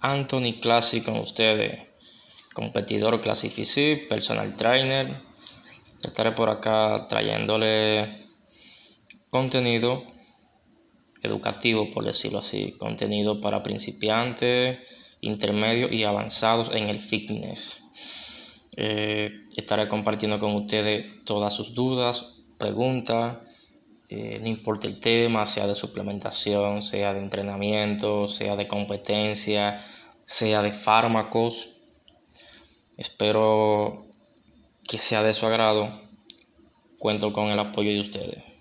Anthony Classic con ustedes, competidor Classic personal trainer. Estaré por acá trayéndole contenido educativo, por decirlo así, contenido para principiantes, intermedios y avanzados en el fitness. Eh, estaré compartiendo con ustedes todas sus dudas, preguntas, eh, no importa el tema, sea de suplementación, sea de entrenamiento, sea de competencia, sea de fármacos. Espero que sea de su agrado. Cuento con el apoyo de ustedes.